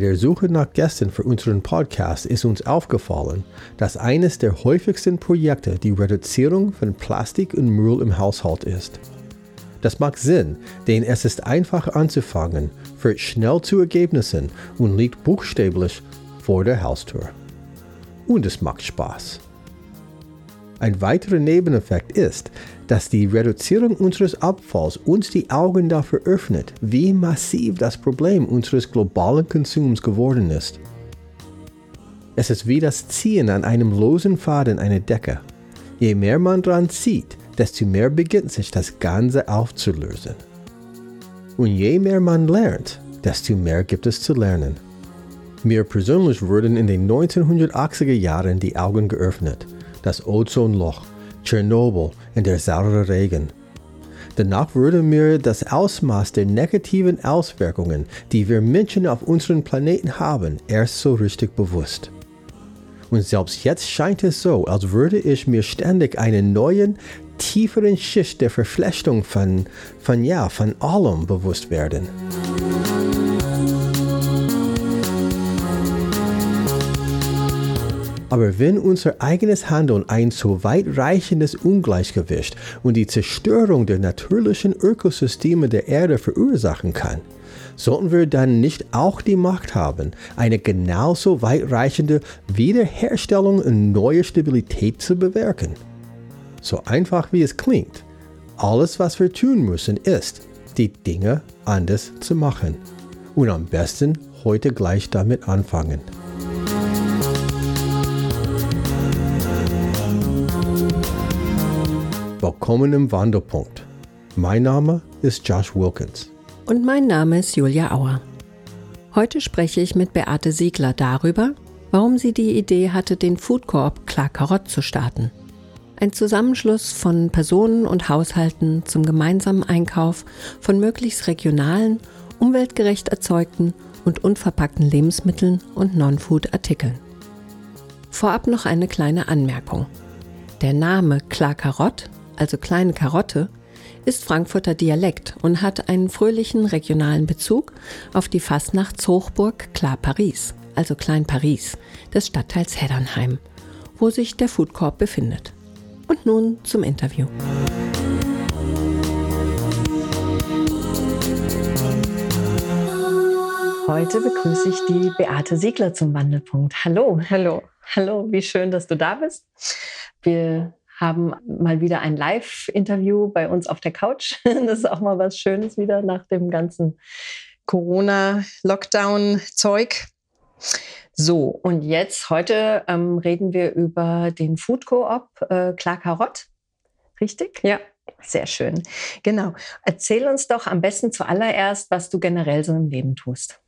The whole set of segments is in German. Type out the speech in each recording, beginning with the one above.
der Suche nach Gästen für unseren Podcast ist uns aufgefallen, dass eines der häufigsten Projekte die Reduzierung von Plastik und Müll im Haushalt ist. Das macht Sinn, denn es ist einfach anzufangen, führt schnell zu Ergebnissen und liegt buchstäblich vor der Haustür. Und es macht Spaß. Ein weiterer Nebeneffekt ist, dass die Reduzierung unseres Abfalls uns die Augen dafür öffnet, wie massiv das Problem unseres globalen Konsums geworden ist. Es ist wie das Ziehen an einem losen Faden einer Decke. Je mehr man dran zieht, desto mehr beginnt sich das Ganze aufzulösen. Und je mehr man lernt, desto mehr gibt es zu lernen. Mir persönlich wurden in den 1980er Jahren die Augen geöffnet – das Ozonloch, Tschernobyl und der saure Regen. Danach wurde mir das Ausmaß der negativen Auswirkungen, die wir Menschen auf unserem Planeten haben, erst so richtig bewusst. Und selbst jetzt scheint es so, als würde ich mir ständig einen neuen, tieferen Schicht der Verflechtung von, von ja, von allem bewusst werden. Aber wenn unser eigenes Handeln ein so weitreichendes Ungleichgewicht und die Zerstörung der natürlichen Ökosysteme der Erde verursachen kann, sollten wir dann nicht auch die Macht haben, eine genauso weitreichende Wiederherstellung und neue Stabilität zu bewirken? So einfach wie es klingt, alles, was wir tun müssen, ist, die Dinge anders zu machen. Und am besten heute gleich damit anfangen. Willkommen im Wanderpunkt. Mein Name ist Josh Wilkins. Und mein Name ist Julia Auer. Heute spreche ich mit Beate Siegler darüber, warum sie die Idee hatte, den Food Coop Klar Karott zu starten. Ein Zusammenschluss von Personen und Haushalten zum gemeinsamen Einkauf von möglichst regionalen, umweltgerecht erzeugten und unverpackten Lebensmitteln und Non-Food-Artikeln. Vorab noch eine kleine Anmerkung. Der Name Klar Karott also kleine Karotte, ist Frankfurter Dialekt und hat einen fröhlichen regionalen Bezug auf die Fastnachtshochburg Klar Paris, also Klein Paris, des Stadtteils Heddernheim, wo sich der Food Corp befindet. Und nun zum Interview. Heute begrüße ich die Beate Siegler zum Wandelpunkt. Hallo. Hallo. Hallo, wie schön, dass du da bist. Wir haben mal wieder ein Live-Interview bei uns auf der Couch. Das ist auch mal was Schönes wieder nach dem ganzen Corona-Lockdown-Zeug. So, und jetzt heute ähm, reden wir über den Food Co-op äh, Klar Karott. Richtig? Ja. Sehr schön. Genau. Erzähl uns doch am besten zuallererst, was du generell so im Leben tust.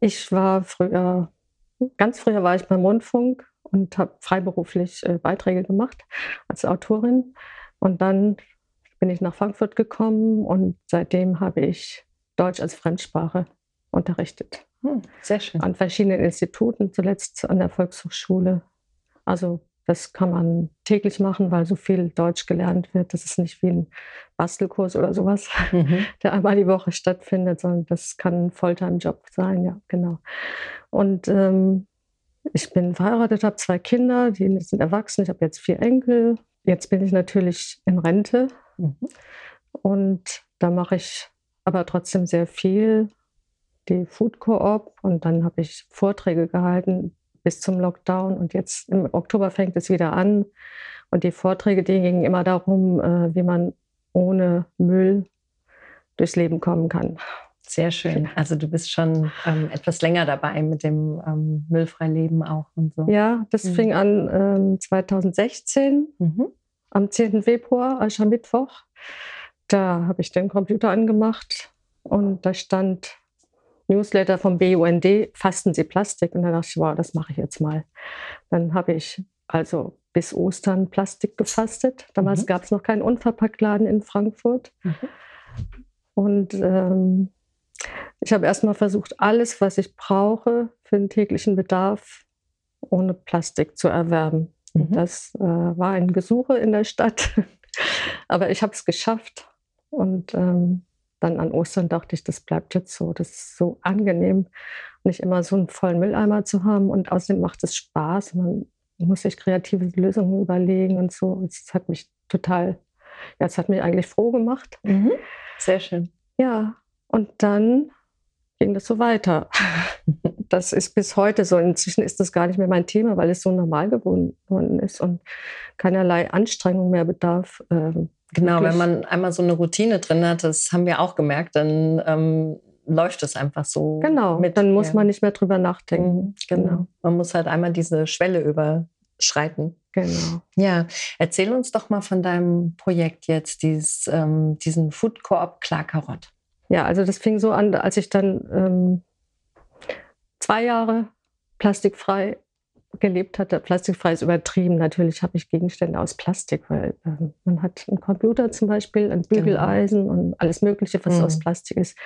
Ich war früher, ganz früher war ich beim Rundfunk und habe freiberuflich äh, Beiträge gemacht als Autorin. Und dann bin ich nach Frankfurt gekommen und seitdem habe ich Deutsch als Fremdsprache unterrichtet. Hm, sehr schön. An verschiedenen Instituten, zuletzt an der Volkshochschule. Also das kann man täglich machen, weil so viel Deutsch gelernt wird. Das ist nicht wie ein Bastelkurs oder sowas, mhm. der einmal die Woche stattfindet, sondern das kann ein Volltime-Job sein, ja, genau. Und ähm, ich bin verheiratet, habe zwei Kinder, die sind erwachsen. Ich habe jetzt vier Enkel. Jetzt bin ich natürlich in Rente. Mhm. Und da mache ich aber trotzdem sehr viel. Die Food Co-op und dann habe ich Vorträge gehalten bis zum Lockdown. Und jetzt im Oktober fängt es wieder an. Und die Vorträge, die gingen immer darum, äh, wie man ohne Müll durchs Leben kommen kann. Sehr schön. Also du bist schon ähm, etwas länger dabei mit dem ähm, Müllfreileben auch und so. Ja, das mhm. fing an ähm, 2016 mhm. am 10. Februar, Aschermittwoch. Da habe ich den Computer angemacht und da stand Newsletter vom BUND, fasten Sie Plastik. Und da dachte ich, wow, das mache ich jetzt mal. Dann habe ich also bis Ostern Plastik gefastet. Damals mhm. gab es noch keinen Unverpacktladen in Frankfurt. Mhm. Und ähm, ich habe erstmal versucht, alles, was ich brauche für den täglichen Bedarf, ohne Plastik zu erwerben. Mhm. Das äh, war ein Gesuche in der Stadt, aber ich habe es geschafft. Und ähm, dann an Ostern dachte ich, das bleibt jetzt so. Das ist so angenehm, nicht immer so einen vollen Mülleimer zu haben. Und außerdem macht es Spaß. Man muss sich kreative Lösungen überlegen und so. Es hat mich total, ja, es hat mich eigentlich froh gemacht. Mhm. Sehr schön. Ja, und dann ging das so weiter. Das ist bis heute so. Inzwischen ist das gar nicht mehr mein Thema, weil es so normal geworden ist und keinerlei Anstrengung mehr bedarf. Ähm, genau, wenn man einmal so eine Routine drin hat, das haben wir auch gemerkt, dann ähm, läuft es einfach so. Genau, mit, dann muss ja. man nicht mehr drüber nachdenken. Mhm, genau. genau. Man muss halt einmal diese Schwelle überschreiten. Genau. Ja, erzähl uns doch mal von deinem Projekt jetzt, dieses, ähm, diesen Food Coop Klar Karott. Ja, also das fing so an, als ich dann ähm, zwei Jahre plastikfrei gelebt hatte. Plastikfrei ist übertrieben. Natürlich habe ich Gegenstände aus Plastik, weil äh, man hat einen Computer zum Beispiel, ein genau. Bügeleisen genau. und alles Mögliche, was mhm. aus Plastik ist.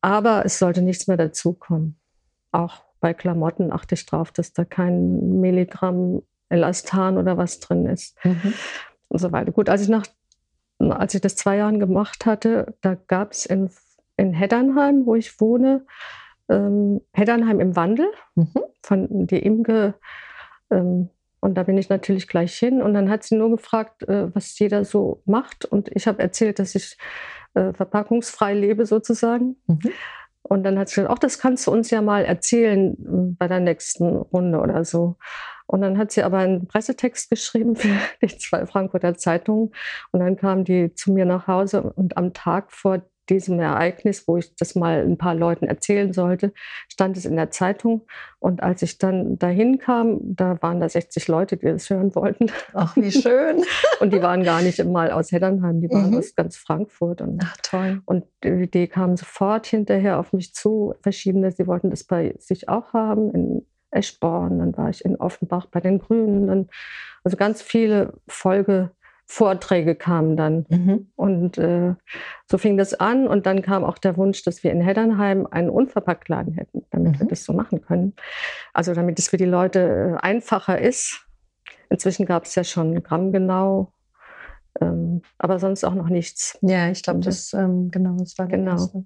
Aber es sollte nichts mehr dazukommen. Auch bei Klamotten achte ich darauf, dass da kein Milligramm Elastan oder was drin ist. Mhm. Und so weiter. Gut, als ich nach als ich das zwei Jahre gemacht hatte, da gab es in, in Heddernheim, wo ich wohne, ähm, Heddernheim im Wandel mhm. von die Imke. Ähm, und da bin ich natürlich gleich hin. Und dann hat sie nur gefragt, äh, was jeder so macht. Und ich habe erzählt, dass ich äh, verpackungsfrei lebe sozusagen. Mhm. Und dann hat sie gesagt, ach, das kannst du uns ja mal erzählen äh, bei der nächsten Runde oder so. Und dann hat sie aber einen Pressetext geschrieben für die zwei Frankfurter Zeitungen. Und dann kam die zu mir nach Hause und am Tag vor diesem Ereignis, wo ich das mal ein paar Leuten erzählen sollte, stand es in der Zeitung. Und als ich dann dahin kam, da waren da 60 Leute, die das hören wollten. Ach, wie schön. und die waren gar nicht mal aus Heddernheim, die waren mhm. aus ganz Frankfurt. Und, Ach, toll. Und die, die kamen sofort hinterher auf mich zu, verschiedene, sie wollten das bei sich auch haben, in Eschborn, dann war ich in Offenbach bei den Grünen. Dann, also ganz viele Folgevorträge kamen dann. Mhm. Und äh, so fing das an. Und dann kam auch der Wunsch, dass wir in Heddernheim einen Unverpacktladen hätten, damit mhm. wir das so machen können. Also damit es für die Leute äh, einfacher ist. Inzwischen gab es ja schon grammgenau ähm, aber sonst auch noch nichts. Ja, ich glaube, das, ähm, genau, das war genau. Erste.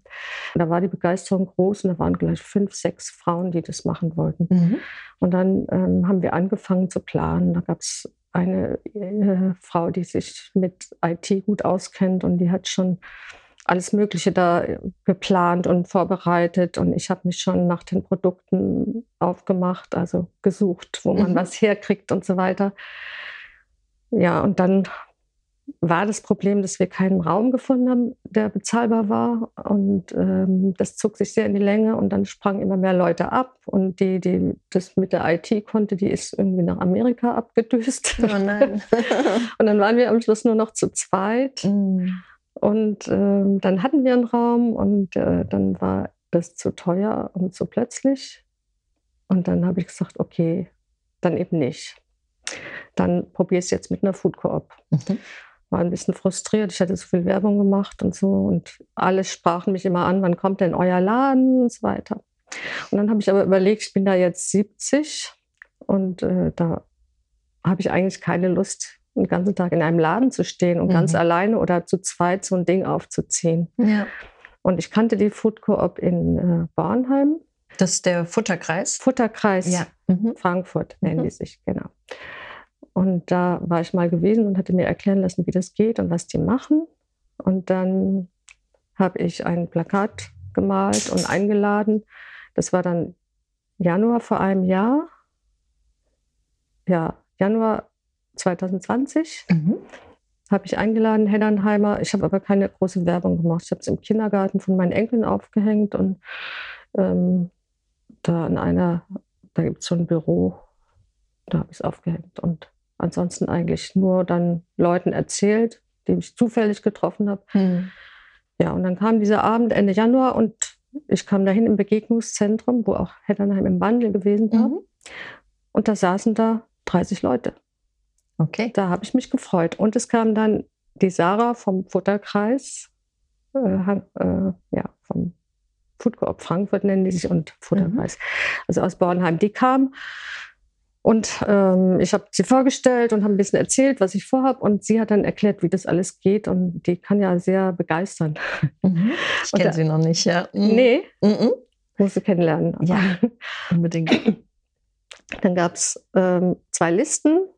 Da war die Begeisterung groß und da waren gleich fünf, sechs Frauen, die das machen wollten. Mhm. Und dann ähm, haben wir angefangen zu planen. Da gab es eine äh, Frau, die sich mit IT gut auskennt und die hat schon alles Mögliche da geplant und vorbereitet. Und ich habe mich schon nach den Produkten aufgemacht, also gesucht, wo man mhm. was herkriegt und so weiter. Ja, und dann war das Problem, dass wir keinen Raum gefunden haben, der bezahlbar war. Und ähm, das zog sich sehr in die Länge und dann sprangen immer mehr Leute ab. Und die, die das mit der IT konnte, die ist irgendwie nach Amerika abgedüst. Oh nein. und dann waren wir am Schluss nur noch zu zweit. Mm. Und ähm, dann hatten wir einen Raum und äh, dann war das zu teuer und zu plötzlich. Und dann habe ich gesagt, okay, dann eben nicht. Dann probiere ich es jetzt mit einer Food Coop. Mhm war ein bisschen frustriert. Ich hatte so viel Werbung gemacht und so und alle sprachen mich immer an, wann kommt denn euer Laden und so weiter. Und dann habe ich aber überlegt, ich bin da jetzt 70 und äh, da habe ich eigentlich keine Lust, den ganzen Tag in einem Laden zu stehen und mhm. ganz alleine oder zu zweit so ein Ding aufzuziehen. Ja. Und ich kannte die Food Coop in äh, Bornheim. Das ist der Futterkreis? Futterkreis ja. Mhm. Frankfurt nennen mhm. die sich, genau. Und da war ich mal gewesen und hatte mir erklären lassen, wie das geht und was die machen. Und dann habe ich ein Plakat gemalt und eingeladen. Das war dann Januar vor einem Jahr. Ja, Januar 2020 mhm. habe ich eingeladen, Heddernheimer. Ich habe aber keine große Werbung gemacht. Ich habe es im Kindergarten von meinen Enkeln aufgehängt und ähm, da in einer, da gibt es so ein Büro, da habe ich es aufgehängt. Und ansonsten eigentlich nur dann Leuten erzählt, die ich zufällig getroffen habe. Mhm. Ja, und dann kam dieser Abend Ende Januar und ich kam dahin im Begegnungszentrum, wo auch Heddernheim im Wandel gewesen war. Mhm. Und da saßen da 30 Leute. Okay. Da habe ich mich gefreut. Und es kam dann die Sarah vom Futterkreis, äh, äh, ja, vom Food Coop Frankfurt nennen die sich und Futterkreis, mhm. also aus Bornheim. Die kam Und ähm, ich habe sie vorgestellt und habe ein bisschen erzählt, was ich vorhabe. Und sie hat dann erklärt, wie das alles geht. Und die kann ja sehr begeistern. Mhm. Ich kenne sie noch nicht, ja. Mhm. Nee, mhm. musst du kennenlernen. Ja, unbedingt. Dann gab es ähm, zwei Listen,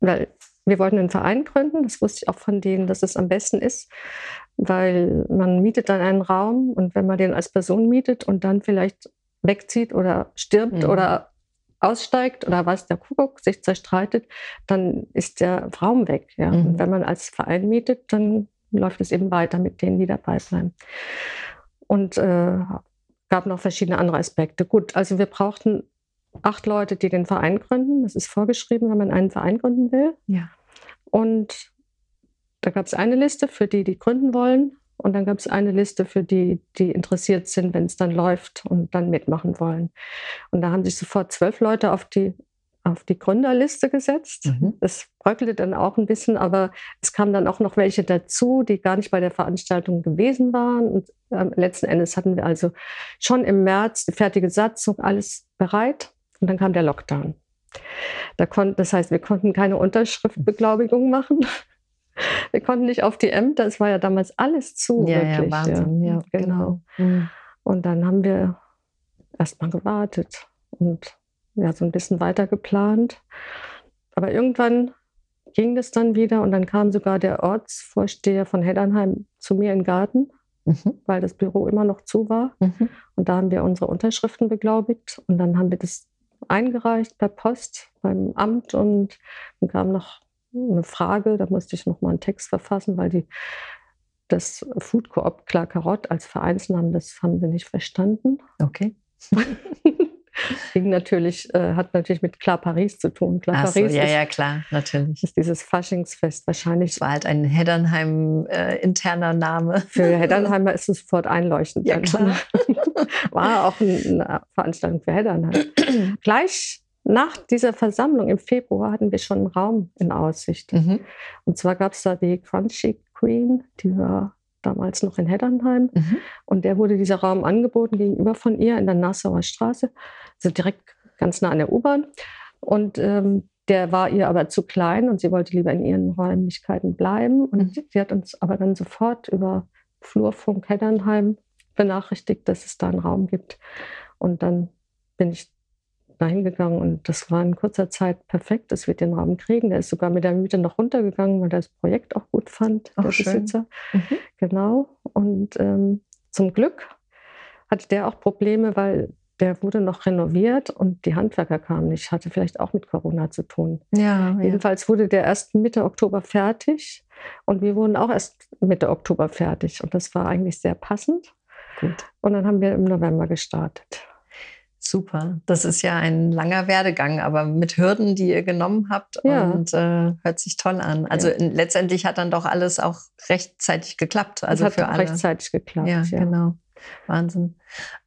weil wir wollten einen Verein gründen. Das wusste ich auch von denen, dass es am besten ist, weil man mietet dann einen Raum und wenn man den als Person mietet und dann vielleicht wegzieht oder stirbt mhm. oder aussteigt oder was der Kuckuck sich zerstreitet, dann ist der Raum weg. Ja? Mhm. Und wenn man als Verein mietet, dann läuft es eben weiter mit denen, die dabei bleiben. Und äh, gab noch verschiedene andere Aspekte. Gut, also wir brauchten acht Leute, die den Verein gründen. Das ist vorgeschrieben, wenn man einen Verein gründen will. Ja. Und da gab es eine Liste für die, die gründen wollen. Und dann gab es eine Liste für die, die interessiert sind, wenn es dann läuft und dann mitmachen wollen. Und da haben sich sofort zwölf Leute auf die, auf die Gründerliste gesetzt. Mhm. Das bröckelte dann auch ein bisschen, aber es kamen dann auch noch welche dazu, die gar nicht bei der Veranstaltung gewesen waren. Und äh, letzten Endes hatten wir also schon im März die fertige Satzung, alles bereit. Und dann kam der Lockdown. Da kon das heißt, wir konnten keine Unterschriftbeglaubigung machen. Wir konnten nicht auf die Ämter, es war ja damals alles zu. Ja, wirklich. ja Wahnsinn. Ja, genau. genau. Mhm. Und dann haben wir erstmal gewartet und ja, so ein bisschen weiter geplant. Aber irgendwann ging das dann wieder und dann kam sogar der Ortsvorsteher von Heddernheim zu mir in den Garten, mhm. weil das Büro immer noch zu war. Mhm. Und da haben wir unsere Unterschriften beglaubigt und dann haben wir das eingereicht per Post beim Amt und dann kam noch eine Frage, da musste ich noch mal einen Text verfassen, weil die das Food Coop Klar Karott als Vereinsnamen, das haben sie nicht verstanden. Okay. Ging natürlich, äh, hat natürlich mit Klar Paris zu tun. Klar Ach Paris so, ja, ist, ja, klar, natürlich. Ist dieses Faschingsfest wahrscheinlich. Es war halt ein Heddernheim-interner äh, Name. Für Heddernheimer ist es sofort einleuchtend. Ja, klar. war auch eine Veranstaltung für Heddernheim. Gleich nach dieser Versammlung im Februar hatten wir schon einen Raum in Aussicht. Mhm. Und zwar gab es da die Crunchy Queen, die war damals noch in Heddernheim. Mhm. Und der wurde dieser Raum angeboten gegenüber von ihr in der Nassauer Straße, also direkt ganz nah an der U-Bahn. Und ähm, der war ihr aber zu klein und sie wollte lieber in ihren Räumlichkeiten bleiben. Und mhm. sie hat uns aber dann sofort über Flurfunk Heddernheim benachrichtigt, dass es da einen Raum gibt. Und dann bin ich dahin gegangen und das war in kurzer Zeit perfekt, dass wir den Raum kriegen. Der ist sogar mit der Miete noch runtergegangen, weil er das Projekt auch gut fand, der schön. Besitzer. Mhm. Genau. Und ähm, zum Glück hatte der auch Probleme, weil der wurde noch renoviert und die Handwerker kamen nicht. Hatte vielleicht auch mit Corona zu tun. Ja, Jedenfalls wurde der erst Mitte Oktober fertig und wir wurden auch erst Mitte Oktober fertig. Und das war eigentlich sehr passend. Gut. Und dann haben wir im November gestartet. Super. Das ist ja ein langer Werdegang, aber mit Hürden, die ihr genommen habt ja. und äh, hört sich toll an. Also ja. letztendlich hat dann doch alles auch rechtzeitig geklappt. Also es hat für alle. rechtzeitig geklappt. Ja, ja. genau. Wahnsinn.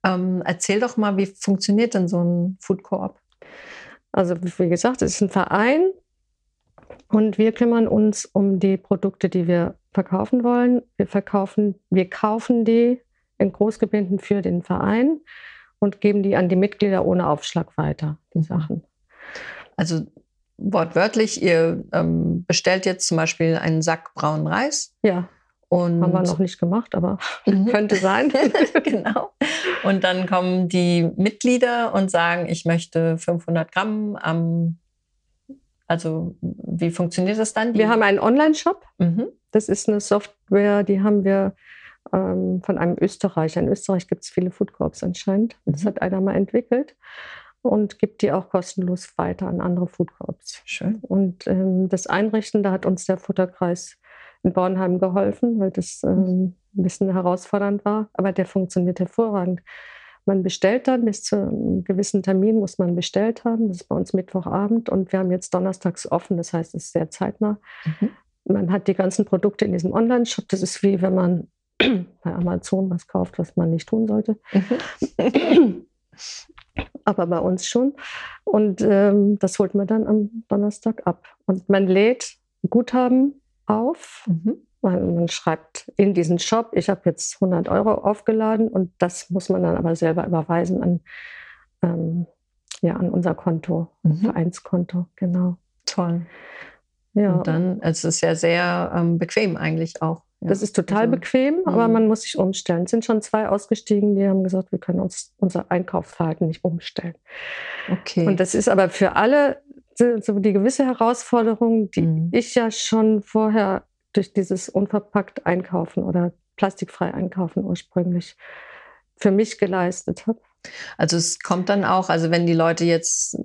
Ähm, erzähl doch mal, wie funktioniert denn so ein Food Coop? Also wie gesagt, es ist ein Verein und wir kümmern uns um die Produkte, die wir verkaufen wollen. Wir verkaufen, wir kaufen die in Großgebinden für den Verein und geben die an die Mitglieder ohne Aufschlag weiter, die. Sachen. Also wortwörtlich, ihr ähm, bestellt jetzt zum Beispiel einen Sack braunen Reis. Ja. Und Haben wir noch nicht gemacht, aber mhm. könnte sein. genau. Und dann kommen die Mitglieder und sagen, ich möchte 500 Gramm am. Also, wie funktioniert das dann? Wir haben einen Online-Shop. Mhm. Das ist eine Software, die haben wir ähm, von einem Österreicher. In Österreich gibt es viele Food Corps anscheinend. Mhm. Das hat einer mal entwickelt und gibt die auch kostenlos weiter an andere Food Corps. Schön. Und ähm, das Einrichten, da hat uns der Futterkreis in Bornheim geholfen, weil das ähm, mhm. ein bisschen herausfordernd war. Aber der funktioniert hervorragend. Man bestellt dann, bis zu einem gewissen Termin muss man bestellt haben. Das ist bei uns Mittwochabend und wir haben jetzt donnerstags offen, das heißt, es ist sehr zeitnah. Mhm. Man hat die ganzen Produkte in diesem Online-Shop. Das ist wie wenn man bei Amazon was kauft, was man nicht tun sollte. Mhm. Aber bei uns schon. Und ähm, das holt man dann am Donnerstag ab. Und man lädt Guthaben auf. Mhm. Man, man, schreibt in diesen Shop, ich habe jetzt 100 Euro aufgeladen und das muss man dann aber selber überweisen an, ähm, Ja, an unser Konto, mhm. Vereinskonto, genau. Toll. Ja. Und dann, es ist ja sehr ähm, bequem eigentlich auch. Das ist total also, bequem, aber mhm. man muss sich umstellen. Es sind schon zwei ausgestiegen, die haben gesagt, wir können uns unser Einkaufsverhalten nicht umstellen. Okay. Und das ist aber für alle so die gewisse Herausforderung, die mhm. ich ja schon vorher durch dieses unverpackt Einkaufen oder plastikfrei Einkaufen ursprünglich für mich geleistet habe. Also es kommt dann auch, also wenn die Leute jetzt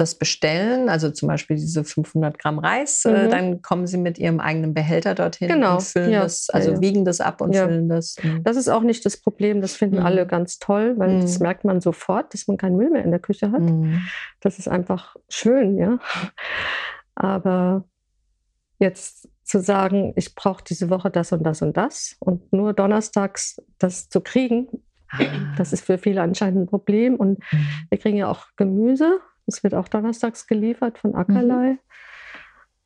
das bestellen, also zum Beispiel diese 500 Gramm Reis, äh, mhm. äh, dann kommen sie mit ihrem eigenen Behälter dorthin genau. und füllen ja. das, also ja, wiegen das ab und ja. füllen das. Mhm. Das ist auch nicht das Problem, das finden mhm. alle ganz toll, weil mhm. das merkt man sofort, dass man keinen Müll mehr in der Küche hat. Mhm. Das ist einfach schön, ja. Aber jetzt zu sagen, ich brauche diese Woche das und das und das und nur donnerstags das zu kriegen, ah. das ist für viele anscheinend ein Problem. Und mhm. wir kriegen ja auch Gemüse es wird auch donnerstags geliefert von Ackerlei. Mhm.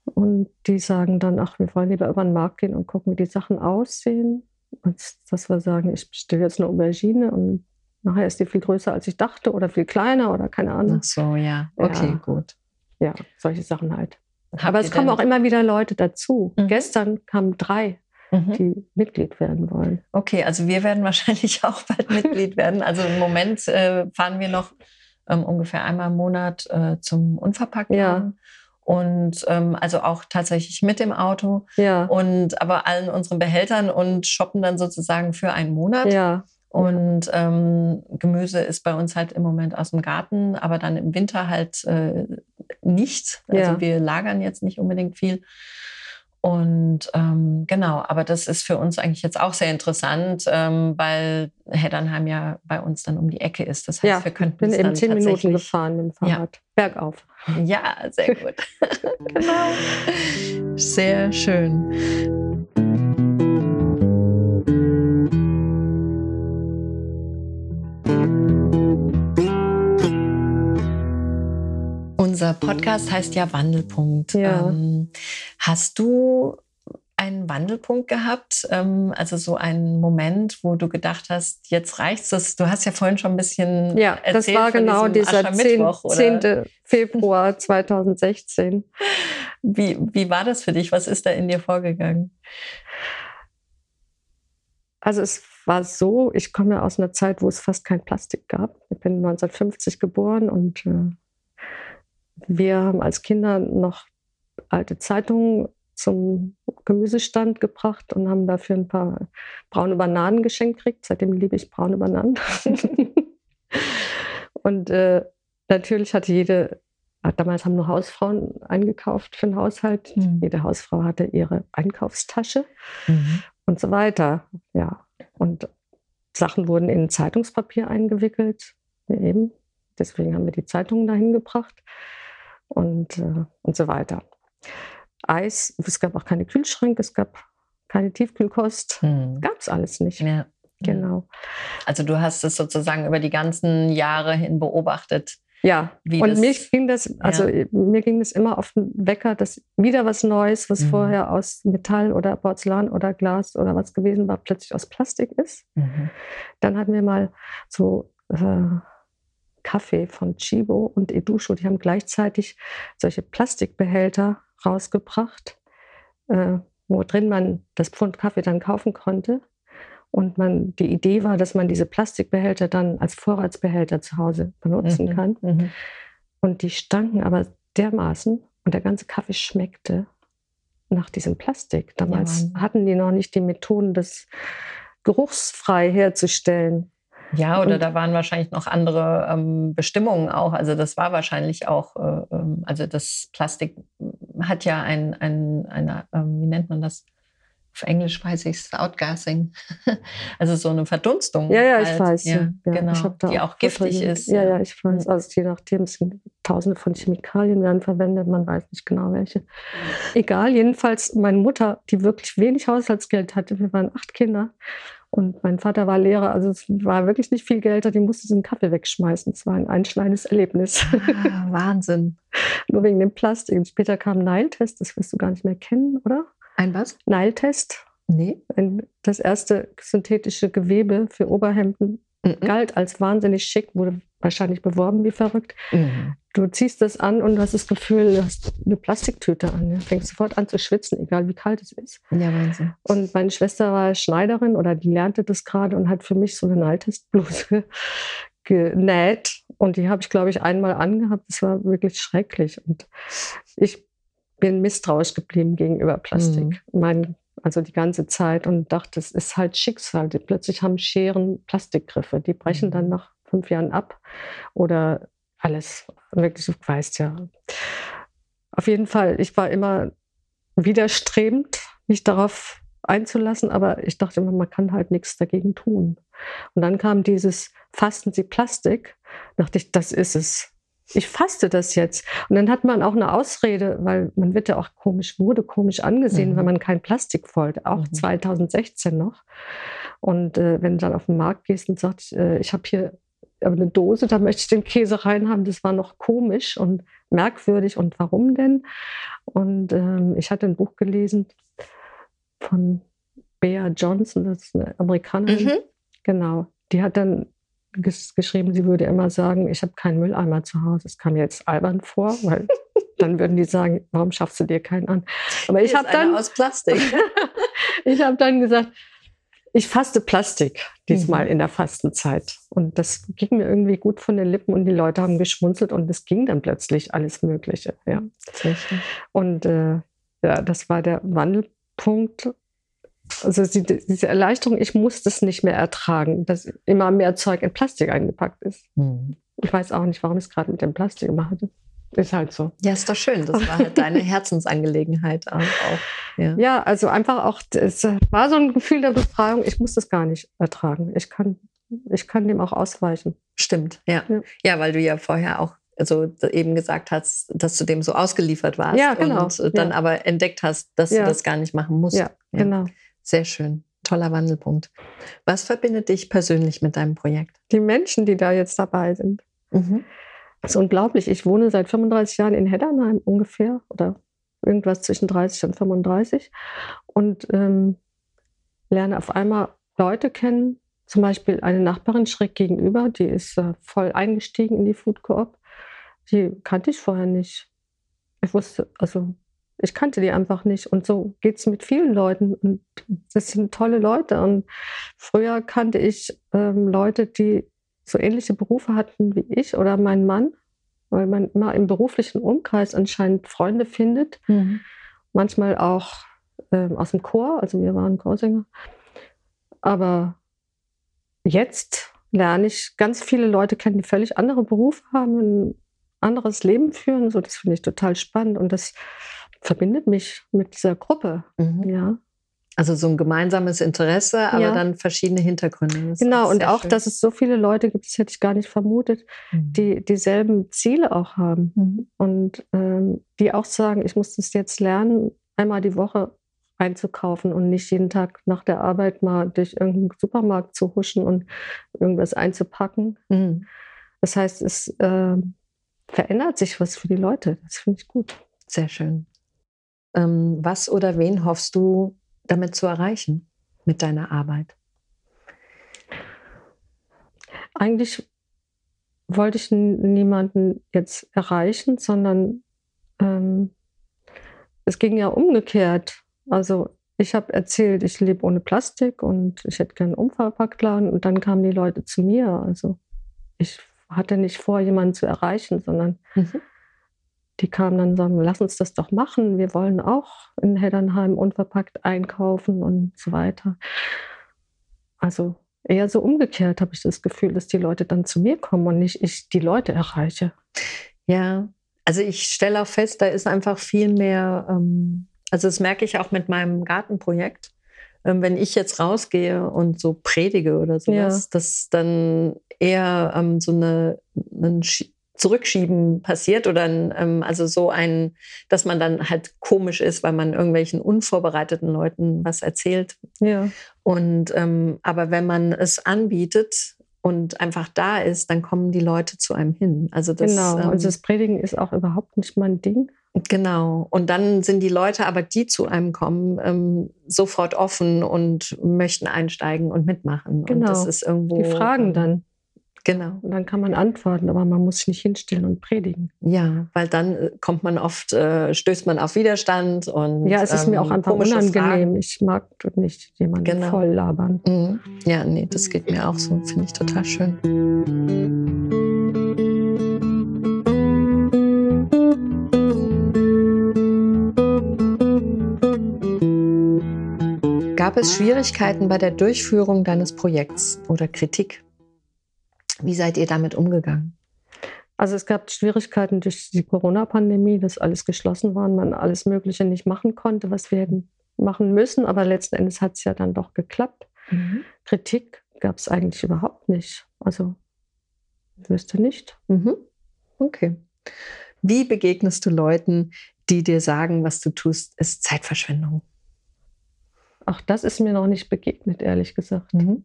Und die sagen dann, ach, wir wollen lieber über den Markt gehen und gucken, wie die Sachen aussehen. Und dass wir sagen, ich bestelle jetzt eine Aubergine und nachher ist die viel größer, als ich dachte oder viel kleiner oder keine Ahnung. Ach so, ja. Okay, ja. gut. Ja, solche Sachen halt. Habt Aber es kommen auch immer wieder Leute dazu. Mhm. Gestern kamen drei, mhm. die Mitglied werden wollen. Okay, also wir werden wahrscheinlich auch bald Mitglied werden. Also im Moment äh, fahren wir noch ähm, ungefähr einmal im Monat äh, zum Unverpackt ja. Und ähm, also auch tatsächlich mit dem Auto. Ja. Und aber allen unseren Behältern und shoppen dann sozusagen für einen Monat. Ja. Und ähm, Gemüse ist bei uns halt im Moment aus dem Garten, aber dann im Winter halt äh, nicht. Also ja. wir lagern jetzt nicht unbedingt viel. Und ähm, genau, aber das ist für uns eigentlich jetzt auch sehr interessant, ähm, weil Heddernheim ja bei uns dann um die Ecke ist. Das heißt, ja, wir könnten bin eben zehn Minuten gefahren mit dem Fahrrad. Ja. Bergauf. Ja, sehr gut. genau. Sehr schön. Unser Podcast heißt ja Wandelpunkt. Ja. Ähm, hast du einen Wandelpunkt gehabt? Ähm, also so einen Moment, wo du gedacht hast, jetzt reicht's das. Du hast ja vorhin schon ein bisschen. Ja, das war genau dieser 10, 10. Februar 2016. Wie, wie war das für dich? Was ist da in dir vorgegangen? Also es war so, ich komme aus einer Zeit, wo es fast kein Plastik gab. Ich bin 1950 geboren und äh, wir haben als Kinder noch alte Zeitungen zum Gemüsestand gebracht und haben dafür ein paar braune Bananen geschenkt gekriegt. Seitdem liebe ich braune Bananen. und äh, natürlich hatte jede, damals haben nur Hausfrauen eingekauft für den Haushalt. Mhm. Jede Hausfrau hatte ihre Einkaufstasche mhm. und so weiter. Ja, und Sachen wurden in Zeitungspapier eingewickelt. Eben. Deswegen haben wir die Zeitungen dahin gebracht und, äh, und so weiter. Eis, es gab auch keine Kühlschränke, es gab keine Tiefkühlkost, hm. gab es alles nicht. Ja. Genau. Also du hast es sozusagen über die ganzen Jahre hin beobachtet. Ja, und mir ging das, also ja. mir ging das immer auf den Wecker, dass wieder was Neues, was mhm. vorher aus Metall oder Porzellan oder Glas oder was gewesen war, plötzlich aus Plastik ist. Mhm. Dann hatten wir mal so äh, Kaffee von Chibo und Edusho, die haben gleichzeitig solche Plastikbehälter rausgebracht, äh, wo drin man das Pfund Kaffee dann kaufen konnte. Und man, die Idee war, dass man diese Plastikbehälter dann als Vorratsbehälter zu Hause benutzen mhm, kann. Mhm. Und die stanken aber dermaßen und der ganze Kaffee schmeckte nach diesem Plastik. Damals ja, hatten die noch nicht die Methoden, das geruchsfrei herzustellen. Ja, oder und, da waren wahrscheinlich noch andere ähm, Bestimmungen auch. Also das war wahrscheinlich auch, äh, ähm, also das Plastik hat ja ein, ein eine, ähm, wie nennt man das? Auf Englisch weiß ich es, Outgassing. also so eine Verdunstung. Ja, ja, halt. ich weiß. Ja, ja. Genau, die auch giftig ist. Ja, ja, ich weiß. Also je nachdem, es sind tausende von Chemikalien werden verwendet, man weiß nicht genau welche. Egal, jedenfalls meine Mutter, die wirklich wenig Haushaltsgeld hatte, wir waren acht Kinder und mein Vater war Lehrer, also es war wirklich nicht viel Geld, die musste diesen Kaffee wegschmeißen. Es war ein einschneidendes Erlebnis. Ah, Wahnsinn. Nur wegen dem Plastik. Und später kam Nile-Test, das wirst du gar nicht mehr kennen, oder? Ein was? Nile-Test. Nee. Ein, das erste synthetische Gewebe für Oberhemden Mhm. Galt als wahnsinnig schick, wurde wahrscheinlich beworben wie verrückt. Mhm. Du ziehst das an und du hast das Gefühl, du hast eine Plastiktüte an. Du fängst sofort an zu schwitzen, egal wie kalt es ist. Ja, Wahnsinn. Und meine Schwester war Schneiderin oder die lernte das gerade und hat für mich so eine Naltestbluse genäht. Und die habe ich, glaube ich, einmal angehabt. Das war wirklich schrecklich. Und ich bin misstrauisch geblieben gegenüber Plastik. Mhm. Mein also die ganze Zeit und dachte, es ist halt Schicksal. Plötzlich haben Scheren Plastikgriffe, die brechen dann mhm. nach fünf Jahren ab oder alles. Wirklich, du weißt ja. Auf jeden Fall, ich war immer widerstrebend, mich darauf einzulassen, aber ich dachte immer, man kann halt nichts dagegen tun. Und dann kam dieses Fasten Sie Plastik, dachte ich, das ist es ich faste das jetzt. Und dann hat man auch eine Ausrede, weil man wird ja auch komisch, wurde komisch angesehen, mhm. wenn man kein Plastik wollte, auch mhm. 2016 noch. Und äh, wenn du dann auf den Markt gehst und sagst, äh, ich habe hier eine Dose, da möchte ich den Käse reinhaben, das war noch komisch und merkwürdig. Und warum denn? Und ähm, ich hatte ein Buch gelesen von Bea Johnson, das ist eine Amerikanerin. Mhm. Genau. Die hat dann geschrieben, sie würde immer sagen, ich habe keinen Mülleimer zu Hause. Das kam mir jetzt albern vor, weil dann würden die sagen, warum schaffst du dir keinen an? Aber ich habe dann aus Plastik. ich habe dann gesagt, ich faste Plastik diesmal mhm. in der Fastenzeit. Und das ging mir irgendwie gut von den Lippen und die Leute haben geschmunzelt und es ging dann plötzlich alles Mögliche. Ja. Und äh, ja, das war der Wandelpunkt also diese Erleichterung, ich muss das nicht mehr ertragen, dass immer mehr Zeug in Plastik eingepackt ist. Mhm. Ich weiß auch nicht, warum ich es gerade mit dem Plastik gemacht habe. Ist halt so. Ja, ist doch schön. Das war halt deine Herzensangelegenheit auch. Ja. ja, also einfach auch, es war so ein Gefühl der Befreiung, ich muss das gar nicht ertragen. Ich kann, ich kann dem auch ausweichen. Stimmt, ja. ja. Ja, weil du ja vorher auch also eben gesagt hast, dass du dem so ausgeliefert warst ja, genau. und dann ja. aber entdeckt hast, dass ja. du das gar nicht machen musst. Ja, genau. Sehr schön. Toller Wandelpunkt. Was verbindet dich persönlich mit deinem Projekt? Die Menschen, die da jetzt dabei sind. Mhm. Das ist unglaublich. Ich wohne seit 35 Jahren in Heddernheim ungefähr oder irgendwas zwischen 30 und 35 und ähm, lerne auf einmal Leute kennen. Zum Beispiel eine Nachbarin schräg gegenüber, die ist äh, voll eingestiegen in die Food Coop. Die kannte ich vorher nicht. Ich wusste, also ich kannte die einfach nicht. Und so geht es mit vielen Leuten. Und das sind tolle Leute. Und früher kannte ich ähm, Leute, die so ähnliche Berufe hatten wie ich oder mein Mann, weil man immer im beruflichen Umkreis anscheinend Freunde findet. Mhm. Manchmal auch ähm, aus dem Chor, also wir waren Chorsänger. Aber jetzt lerne ich ganz viele Leute kennen, die völlig andere Berufe haben, ein anderes Leben führen. So, das finde ich total spannend. Und das verbindet mich mit dieser Gruppe. Mhm. Ja. Also so ein gemeinsames Interesse, aber ja. dann verschiedene Hintergründe. Das genau, und auch, schön. dass es so viele Leute gibt, das hätte ich gar nicht vermutet, mhm. die dieselben Ziele auch haben mhm. und ähm, die auch sagen, ich muss das jetzt lernen, einmal die Woche einzukaufen und nicht jeden Tag nach der Arbeit mal durch irgendeinen Supermarkt zu huschen und irgendwas einzupacken. Mhm. Das heißt, es äh, verändert sich was für die Leute. Das finde ich gut. Sehr schön. Ähm, was oder wen hoffst du damit zu erreichen mit deiner Arbeit? Eigentlich wollte ich niemanden jetzt erreichen, sondern ähm, es ging ja umgekehrt. Also ich habe erzählt, ich lebe ohne Plastik und ich hätte gerne einen Umverpacktladen und dann kamen die Leute zu mir. Also ich hatte nicht vor, jemanden zu erreichen, sondern mhm die kamen dann und sagen, lass uns das doch machen. Wir wollen auch in Heddernheim unverpackt einkaufen und so weiter. Also eher so umgekehrt habe ich das Gefühl, dass die Leute dann zu mir kommen und nicht ich die Leute erreiche. Ja, also ich stelle auch fest, da ist einfach viel mehr, ähm, also das merke ich auch mit meinem Gartenprojekt. Ähm, wenn ich jetzt rausgehe und so predige oder sowas, ja. dass dann eher ähm, so eine, ein Zurückschieben passiert oder ein, ähm, also so ein, dass man dann halt komisch ist, weil man irgendwelchen unvorbereiteten Leuten was erzählt. Ja. Und ähm, aber wenn man es anbietet und einfach da ist, dann kommen die Leute zu einem hin. Also das, genau. Ähm, also das Predigen ist auch überhaupt nicht mein Ding. Genau. Und dann sind die Leute aber, die zu einem kommen, ähm, sofort offen und möchten einsteigen und mitmachen. Genau. Und das ist irgendwo. Die fragen ähm, dann. Genau. Und dann kann man antworten, aber man muss sich nicht hinstellen und predigen. Ja, weil dann äh, kommt man oft, äh, stößt man auf Widerstand und. Ja, es ist mir auch ähm, einfach unangenehm. Fragen. Ich mag nicht jemanden Genau. voll labern. Mhm. Ja, nee, das geht mir auch so. Finde ich total schön. Gab es Schwierigkeiten bei der Durchführung deines Projekts oder Kritik? Wie seid ihr damit umgegangen? Also es gab Schwierigkeiten durch die Corona-Pandemie, dass alles geschlossen war und man alles Mögliche nicht machen konnte, was wir hätten machen müssen. Aber letzten Endes hat es ja dann doch geklappt. Kritik gab es eigentlich überhaupt nicht. Also ich wüsste nicht. Mhm. Okay. Wie begegnest du Leuten, die dir sagen, was du tust, ist Zeitverschwendung? Auch das ist mir noch nicht begegnet, ehrlich gesagt. Mhm.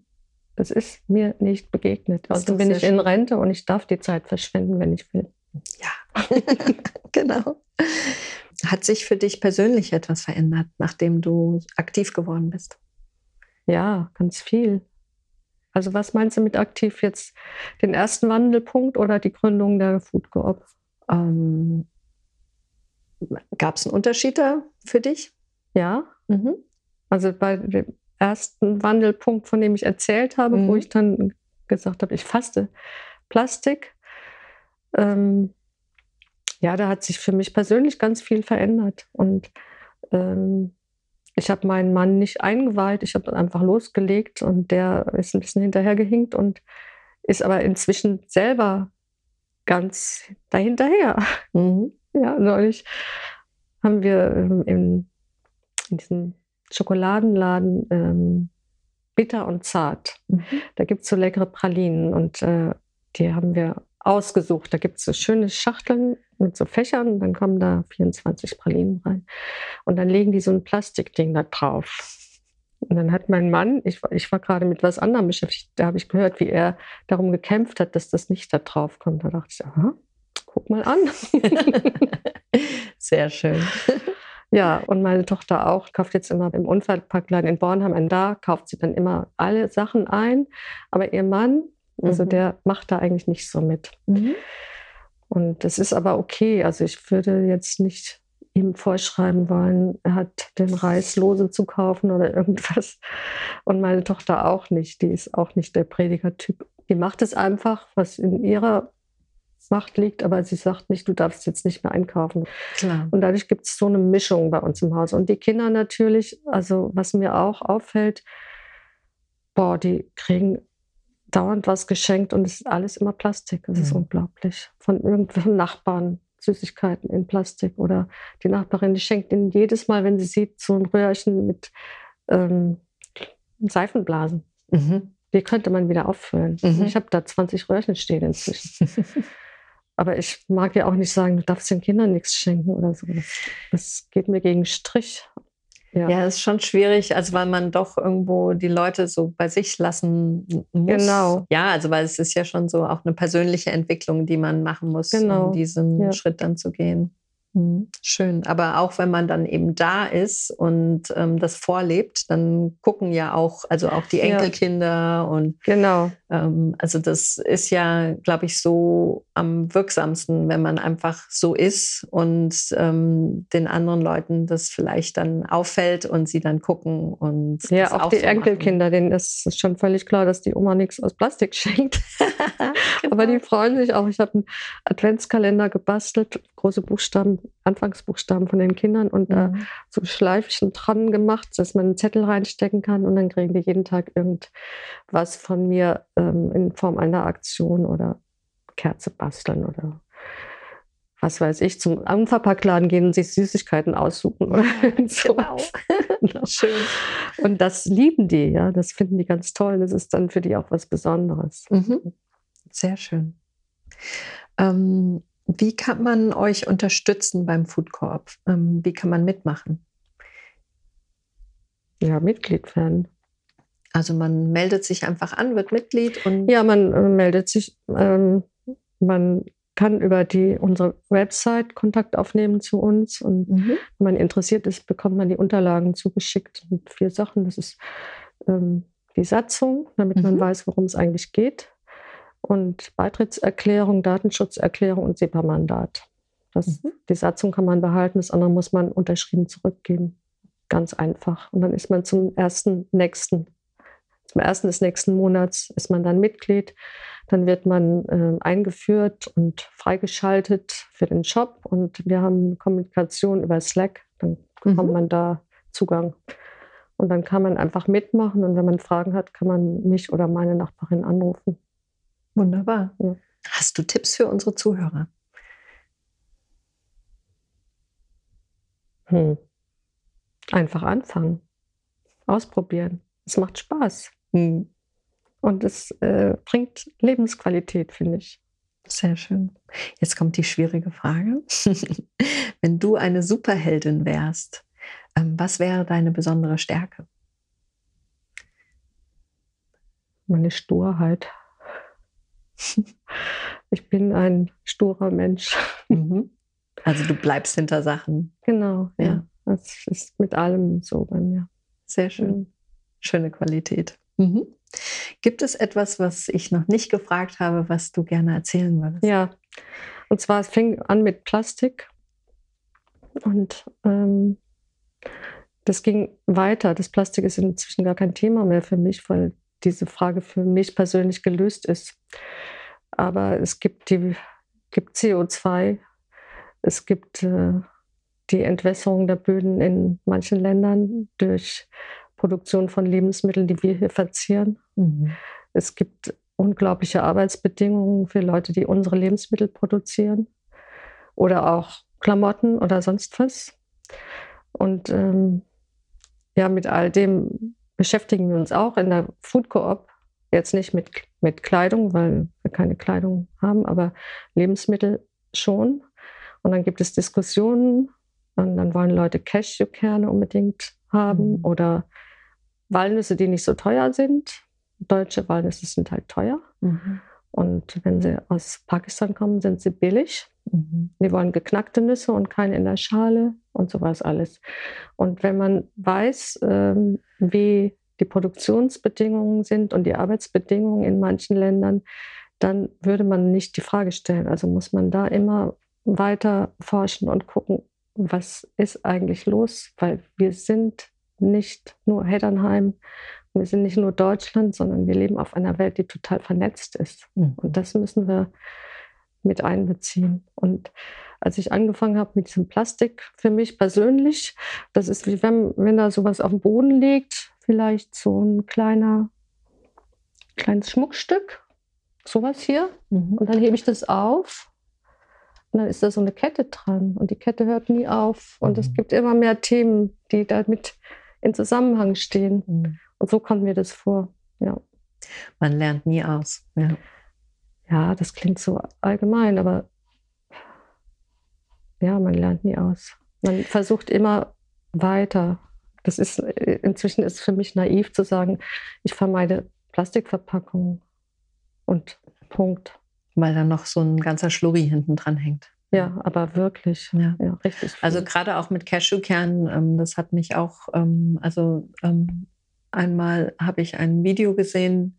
Das ist mir nicht begegnet. Also bin ich in. Rente und ich darf die Zeit verschwenden, wenn ich will. Ja, genau. Hat sich für dich persönlich etwas verändert, nachdem du aktiv geworden bist? Ja, ganz viel. Also was meinst du mit aktiv jetzt? Den ersten Wandelpunkt oder die Gründung der Food Coop? Ähm, Gab es einen Unterschied da für dich? Ja, Mhm. also bei ersten Wandelpunkt, von dem ich erzählt habe, wo Mhm. ich dann gesagt habe, ich faste Plastik. Ähm, ja, da hat sich für mich persönlich ganz viel verändert. Und ähm, ich habe meinen Mann nicht eingeweiht, ich habe einfach losgelegt und der ist ein bisschen hinterhergehinkt und ist aber inzwischen selber ganz dahinterher. Mhm. Ja, neulich haben wir ähm, in, in diesem Schokoladenladen ähm, bitter und zart. Mhm. Da gibt es so leckere Pralinen und äh, die haben wir ausgesucht. Da gibt es so schöne Schachteln mit so Fächern, dann kommen da 24 Pralinen rein. Und dann legen die so ein Plastikding da drauf. Und dann hat mein Mann, ich, war- ich war gerade mit was anderem beschäftigt, da habe ich gehört, wie er darum gekämpft hat, dass das nicht da drauf kommt. Da dachte ich, aha, guck mal an. Sehr schön. Ja, und meine Tochter auch, kauft jetzt immer im Unfallpackladen in Bornheim einen da, kauft sie dann immer alle Sachen ein. Aber ihr Mann, also Mhm. der macht da eigentlich nicht so mit. Mhm. Und das ist aber okay. Also ich würde jetzt nicht ihm vorschreiben wollen, er hat den Reis lose zu kaufen oder irgendwas. Und meine Tochter auch nicht. Die ist auch nicht der Predigertyp. Die macht es einfach, was in ihrer Macht liegt, aber sie sagt nicht, du darfst jetzt nicht mehr einkaufen. Klar. Und dadurch gibt es so eine Mischung bei uns im Haus. Und die Kinder natürlich, also was mir auch auffällt, boah, die kriegen dauernd was geschenkt und es ist alles immer Plastik. Das ist Mhm. unglaublich. Von irgendwelchen Nachbarn Süßigkeiten in Plastik oder die Nachbarin, die schenkt ihnen jedes Mal, wenn sie sieht, so ein Röhrchen mit ähm, Seifenblasen. Mhm. Die könnte man wieder auffüllen. Mhm. Ich habe da 20 Röhrchen stehen inzwischen. Aber ich mag ja auch nicht sagen, du darfst den Kindern nichts schenken oder so. Das, das geht mir gegen Strich. Ja. Ja, ist schon schwierig, also weil man doch irgendwo die Leute so bei sich lassen muss. Genau. Ja, also weil es ist ja schon so auch eine persönliche Entwicklung, die man machen muss, Genau. um diesen Ja. Schritt dann zu gehen. Mhm. Schön. Aber auch wenn man dann eben da ist und ähm, das vorlebt, dann gucken ja auch, also auch die Ja. Enkelkinder und Genau. Ähm, also das ist ja, glaube ich, so am wirksamsten, wenn man einfach so ist und ähm, den anderen Leuten das vielleicht dann auffällt und sie dann gucken und Ja, das auch die so. Enkelkinder, denen ist schon völlig klar, dass die Oma nichts aus Plastik schenkt. Aber die freuen sich auch. Ich habe einen Adventskalender gebastelt, große Buchstaben, Anfangsbuchstaben von den Kindern und da Mhm. so Schleifchen dran gemacht, dass man einen Zettel reinstecken kann und dann kriegen die jeden Tag irgendwas von mir ähm, in Form einer Aktion oder Kerze basteln oder was weiß ich, zum Unverpacktladen gehen und sich Süßigkeiten aussuchen oder Genau. Genau. Schön. Und das lieben die, ja, das finden die ganz toll. Das ist dann für die auch was Besonderes. Mhm. Sehr schön. Ähm, wie kann man euch unterstützen beim Food Corp? Ähm, wie kann man mitmachen? Ja, Mitglied werden. Also man meldet sich einfach an, wird Mitglied und Ja, man äh, meldet sich, ähm, man kann über die, unsere Website Kontakt aufnehmen zu uns. Und mhm. wenn man interessiert ist, bekommt man die Unterlagen zugeschickt mit vier Sachen. Das ist ähm, die Satzung, damit mhm. man weiß, worum es eigentlich geht. Und Beitrittserklärung, Datenschutzerklärung und SEPA-Mandat. Mhm. Die Satzung kann man behalten, das andere muss man unterschrieben zurückgeben. Ganz einfach. Und dann ist man zum ersten nächsten, zum ersten des nächsten Monats ist man dann Mitglied dann wird man äh, eingeführt und freigeschaltet für den Shop und wir haben Kommunikation über Slack. Dann bekommt mhm. man da Zugang. Und dann kann man einfach mitmachen und wenn man Fragen hat, kann man mich oder meine Nachbarin anrufen. Wunderbar. Ja. Hast du Tipps für unsere Zuhörer? Hm. Einfach anfangen. Ausprobieren. Es macht Spaß. Hm. Und es äh, bringt Lebensqualität, finde ich. Sehr schön. Jetzt kommt die schwierige Frage. Wenn du eine Superheldin wärst, ähm, was wäre deine besondere Stärke? Meine Sturheit. Ich bin ein sturer Mensch. Mhm. Also du bleibst hinter Sachen. Genau, ja. ja. Das ist mit allem so bei mir. Sehr schön. Mhm. Schöne Qualität. Mhm. Gibt es etwas, was ich noch nicht gefragt habe, was du gerne erzählen würdest? Ja, und zwar es fing an mit Plastik und ähm, das ging weiter. Das Plastik ist inzwischen gar kein Thema mehr für mich, weil diese Frage für mich persönlich gelöst ist. Aber es gibt, die, gibt CO2, es gibt äh, die Entwässerung der Böden in manchen Ländern durch Produktion von Lebensmitteln, die wir hier verzehren. Mhm. Es gibt unglaubliche Arbeitsbedingungen für Leute, die unsere Lebensmittel produzieren oder auch Klamotten oder sonst was. Und ähm, ja, mit all dem beschäftigen wir uns auch in der Food Coop. Jetzt nicht mit, mit Kleidung, weil wir keine Kleidung haben, aber Lebensmittel schon. Und dann gibt es Diskussionen und dann wollen Leute Cashewkerne unbedingt haben mhm. oder Walnüsse, die nicht so teuer sind. Deutsche Walnüsse sind halt teuer. Mhm. Und wenn sie aus Pakistan kommen, sind sie billig. Mhm. Die wollen geknackte Nüsse und keine in der Schale und sowas alles. Und wenn man weiß, ähm, wie die Produktionsbedingungen sind und die Arbeitsbedingungen in manchen Ländern, dann würde man nicht die Frage stellen. Also muss man da immer weiter forschen und gucken, was ist eigentlich los, weil wir sind nicht nur Heddernheim. Wir sind nicht nur Deutschland, sondern wir leben auf einer Welt, die total vernetzt ist. Mhm. Und das müssen wir mit einbeziehen. Und als ich angefangen habe mit diesem Plastik, für mich persönlich, das ist wie wenn, wenn da sowas auf dem Boden liegt, vielleicht so ein kleiner, kleines Schmuckstück, sowas hier. Mhm. Und dann hebe ich das auf und dann ist da so eine Kette dran und die Kette hört nie auf. Und mhm. es gibt immer mehr Themen, die damit in Zusammenhang stehen. Mhm. Und so kommt mir das vor. Ja. Man lernt nie aus. Ja. ja, das klingt so allgemein, aber ja, man lernt nie aus. Man versucht immer weiter. Das ist inzwischen ist für mich naiv zu sagen, ich vermeide Plastikverpackungen und Punkt. Weil da noch so ein ganzer Schlurri hinten dran hängt. Ja, aber wirklich. Ja, ja richtig. Viel. Also gerade auch mit Cashewkernen, ähm, das hat mich auch, ähm, also ähm, einmal habe ich ein Video gesehen,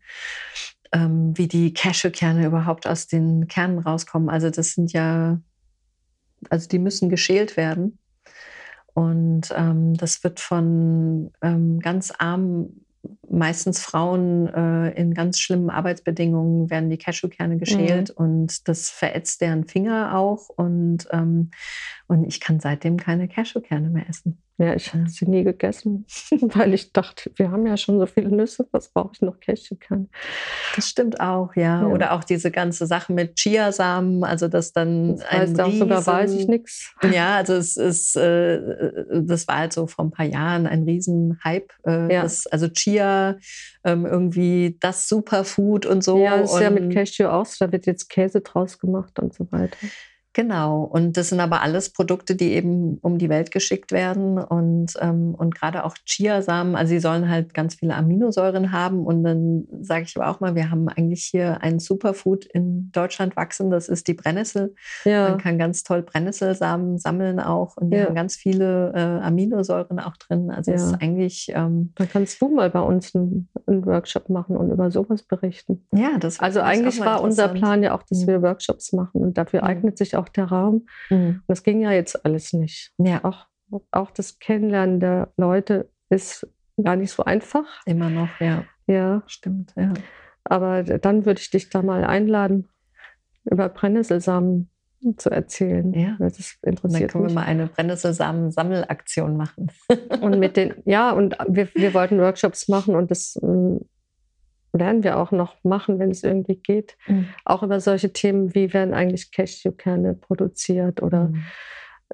ähm, wie die Cashewkerne überhaupt aus den Kernen rauskommen. Also das sind ja, also die müssen geschält werden. Und ähm, das wird von ähm, ganz armen meistens Frauen äh, in ganz schlimmen Arbeitsbedingungen werden die Cashewkerne geschält mhm. und das verätzt deren Finger auch und, ähm, und ich kann seitdem keine Cashewkerne mehr essen. Ja, ich habe sie nie gegessen, weil ich dachte, wir haben ja schon so viele Nüsse, was brauche ich noch Cashewkerne? Das stimmt auch, ja. ja. Oder auch diese ganze Sache mit Chiasamen, also das dann das heißt ein auch sogar weiß ich nichts. Ja, also es ist, äh, das war halt so vor ein paar Jahren ein Riesenhype. Äh, ja. das, also Chia, ähm, irgendwie das Superfood und so. Ja, das ist ja mit Cashew auch, da wird jetzt Käse draus gemacht und so weiter. Genau, und das sind aber alles Produkte, die eben um die Welt geschickt werden und, ähm, und gerade auch Chiasamen, also sie sollen halt ganz viele Aminosäuren haben und dann sage ich aber auch mal, wir haben eigentlich hier ein Superfood in Deutschland wachsen, das ist die Brennnessel. Ja. Man kann ganz toll Brennnesselsamen sammeln auch und die ja. haben ganz viele äh, Aminosäuren auch drin, also es ist eigentlich... Ähm, da kannst du mal bei uns einen, einen, Workshop machen und über sowas berichten. Ja, das Also eigentlich war unser Plan ja auch, dass mhm. wir Workshops machen und dafür mhm. eignet sich auch auch der Raum. Mhm. das ging ja jetzt alles nicht. Ja. Auch, auch das Kennenlernen der Leute ist gar nicht so einfach. Immer noch, ja. Ja. Stimmt, ja. Aber dann würde ich dich da mal einladen, über Brennnesselsamen zu erzählen. Ja. Das interessiert dann können mich. wir mal eine Brennnesselsamen-Sammelaktion machen. und mit den, ja, und wir, wir wollten Workshops machen und das ähm, werden wir auch noch machen, wenn es irgendwie geht. Mhm. Auch über solche Themen, wie werden eigentlich Cashewkerne produziert oder mhm.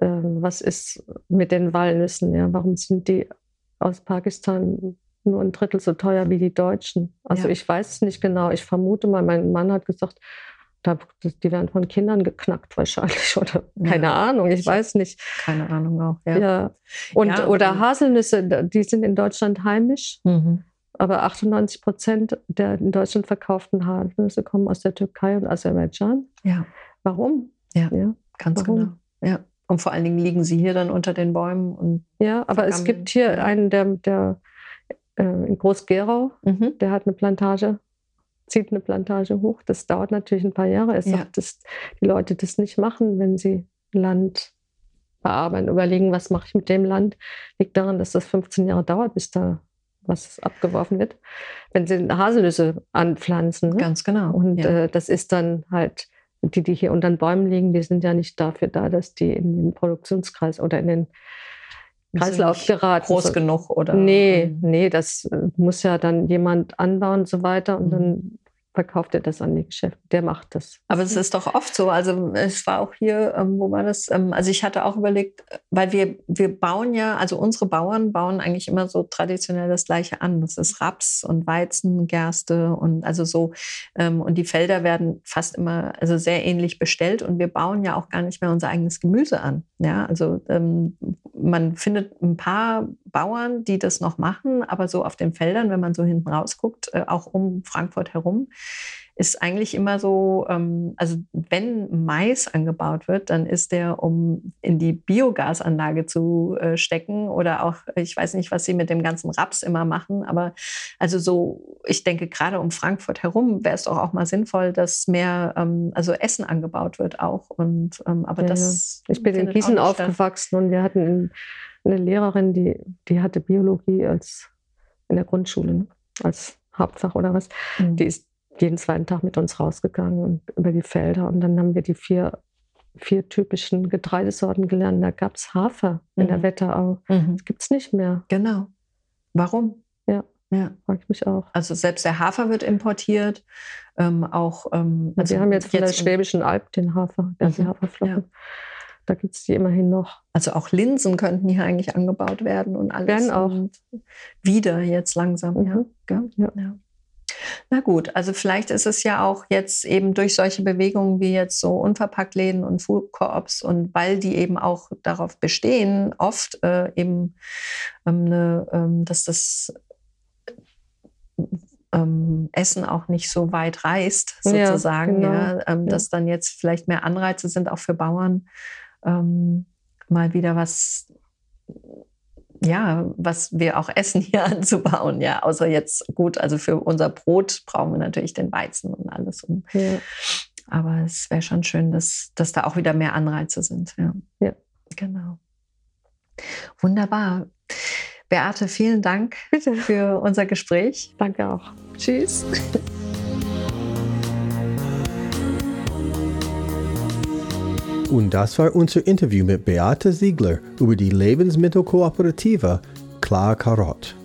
ähm, was ist mit den Walnüssen? Ja? Warum sind die aus Pakistan nur ein Drittel so teuer wie die deutschen? Also ja. ich weiß es nicht genau. Ich vermute mal, mein Mann hat gesagt, die werden von Kindern geknackt wahrscheinlich oder keine ja. Ahnung, ich weiß nicht. Keine Ahnung auch, ja. ja. Und, ja, oder Haselnüsse, die sind in Deutschland heimisch. Mhm. Aber 98 Prozent der in Deutschland verkauften Haselnüsse kommen aus der Türkei und Aserbaidschan. Ja. Warum? Ja, ja. ganz Warum? genau. Ja. Und vor allen Dingen liegen sie hier dann unter den Bäumen. Und ja, aber es gibt hier einen, der, der äh, in Groß-Gerau, mhm. der hat eine Plantage, zieht eine Plantage hoch. Das dauert natürlich ein paar Jahre. Er ja. sagt, dass die Leute das nicht machen, wenn sie Land bearbeiten, überlegen, was mache ich mit dem Land. Liegt daran, dass das 15 Jahre dauert, bis da was abgeworfen wird, wenn sie Haselnüsse anpflanzen. Ne? Ganz genau. Und ja. äh, das ist dann halt, die, die hier unter den Bäumen liegen, die sind ja nicht dafür da, dass die in den Produktionskreis oder in den Kreislauf geraten. Groß so. genug oder? Nee, nee, das äh, muss ja dann jemand anbauen und so weiter. Und mhm. dann verkauft er das an die Geschäfte. Der macht das. Aber es ist doch oft so. Also es war auch hier, ähm, wo war das? Ähm, also ich hatte auch überlegt, weil wir, wir bauen ja, also unsere Bauern bauen eigentlich immer so traditionell das Gleiche an. Das ist Raps und Weizen, Gerste und also so. Ähm, und die Felder werden fast immer also sehr ähnlich bestellt und wir bauen ja auch gar nicht mehr unser eigenes Gemüse an. Ja, also ähm, man findet ein paar Bauern, die das noch machen, aber so auf den Feldern, wenn man so hinten rausguckt, äh, auch um Frankfurt herum, ist eigentlich immer so, ähm, also wenn Mais angebaut wird, dann ist der, um in die Biogasanlage zu äh, stecken oder auch, ich weiß nicht, was sie mit dem ganzen Raps immer machen, aber also so, ich denke gerade um Frankfurt herum wäre es doch auch mal sinnvoll, dass mehr, ähm, also Essen angebaut wird auch und, ähm, aber ja, das. Ich bin in Gießen aufgewachsen und wir hatten eine Lehrerin, die, die hatte Biologie als in der Grundschule, ne? als Hauptfach oder was. Mhm. Die ist jeden zweiten Tag mit uns rausgegangen und über die Felder. Und dann haben wir die vier, vier typischen Getreidesorten gelernt. Da gab es Hafer in der mhm. Wetterau. Mhm. Das gibt es nicht mehr. Genau. Warum? Ja. Ja, frage ich mich auch. Also selbst der Hafer wird importiert. Ähm, auch, ähm, also wir haben jetzt von jetzt der Schwäbischen Alb den Hafer, der mhm. Haferflocken. Ja. Da gibt es die immerhin noch. Also auch Linsen könnten hier eigentlich angebaut werden und alles. Werden auch. Wieder jetzt langsam, mhm. ja. ja. ja. Na gut, also vielleicht ist es ja auch jetzt eben durch solche Bewegungen wie jetzt so Unverpacktläden und Food Coops und weil die eben auch darauf bestehen, oft äh, eben, ähm, ne, ähm, dass das ähm, Essen auch nicht so weit reist, sozusagen, ja, genau. ja dass dann jetzt vielleicht mehr Anreize sind, auch für Bauern, ähm, mal wieder was ja, was wir auch essen hier anzubauen, ja, außer jetzt gut, also für unser Brot brauchen wir natürlich den Weizen und alles. Und, ja. Aber es wäre schon schön, dass, dass da auch wieder mehr Anreize sind. Ja. ja. Genau. Wunderbar. Beate, vielen Dank Bitte. für unser Gespräch. Danke auch. Tschüss. Und das war unser Interview mit Beate Ziegler über die Lebensmittelkooperative Klar Karot.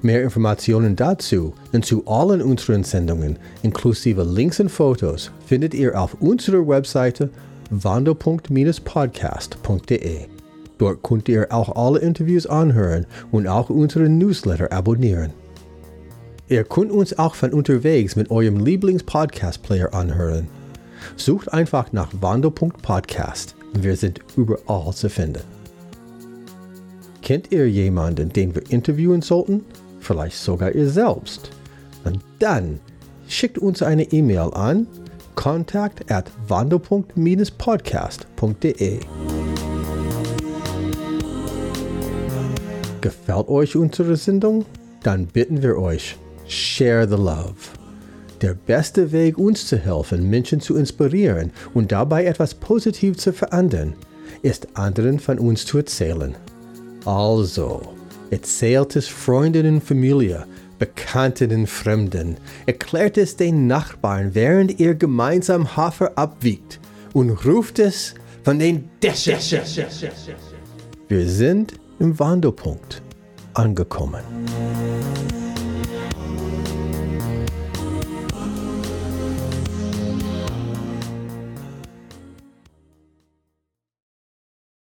Mehr Informationen dazu und zu allen unseren Sendungen, inklusive Links und Fotos, findet ihr auf unserer Webseite wandelpunkt-podcast.de. Dort könnt ihr auch alle Interviews anhören und auch unseren Newsletter abonnieren. Ihr könnt uns auch von unterwegs mit eurem Lieblings-Podcast-Player anhören. Sucht einfach nach Wandelpunkt Podcast. Wir sind überall zu finden. Kennt ihr jemanden, den wir interviewen sollten? Vielleicht sogar ihr selbst? Und dann schickt uns eine E-Mail an kontakt at wandelpunkt-podcast.de. Gefällt euch unsere Sendung? Dann bitten wir euch, share the love. Der beste Weg, uns zu helfen, Menschen zu inspirieren und dabei etwas positiv zu verändern, ist anderen von uns zu erzählen. Also, erzählt es Freunden und Familie, Bekannten und Fremden, erklärt es den Nachbarn, während ihr gemeinsam Hafer abwiegt und ruft es von den Dächern. Wir sind im Wandelpunkt angekommen.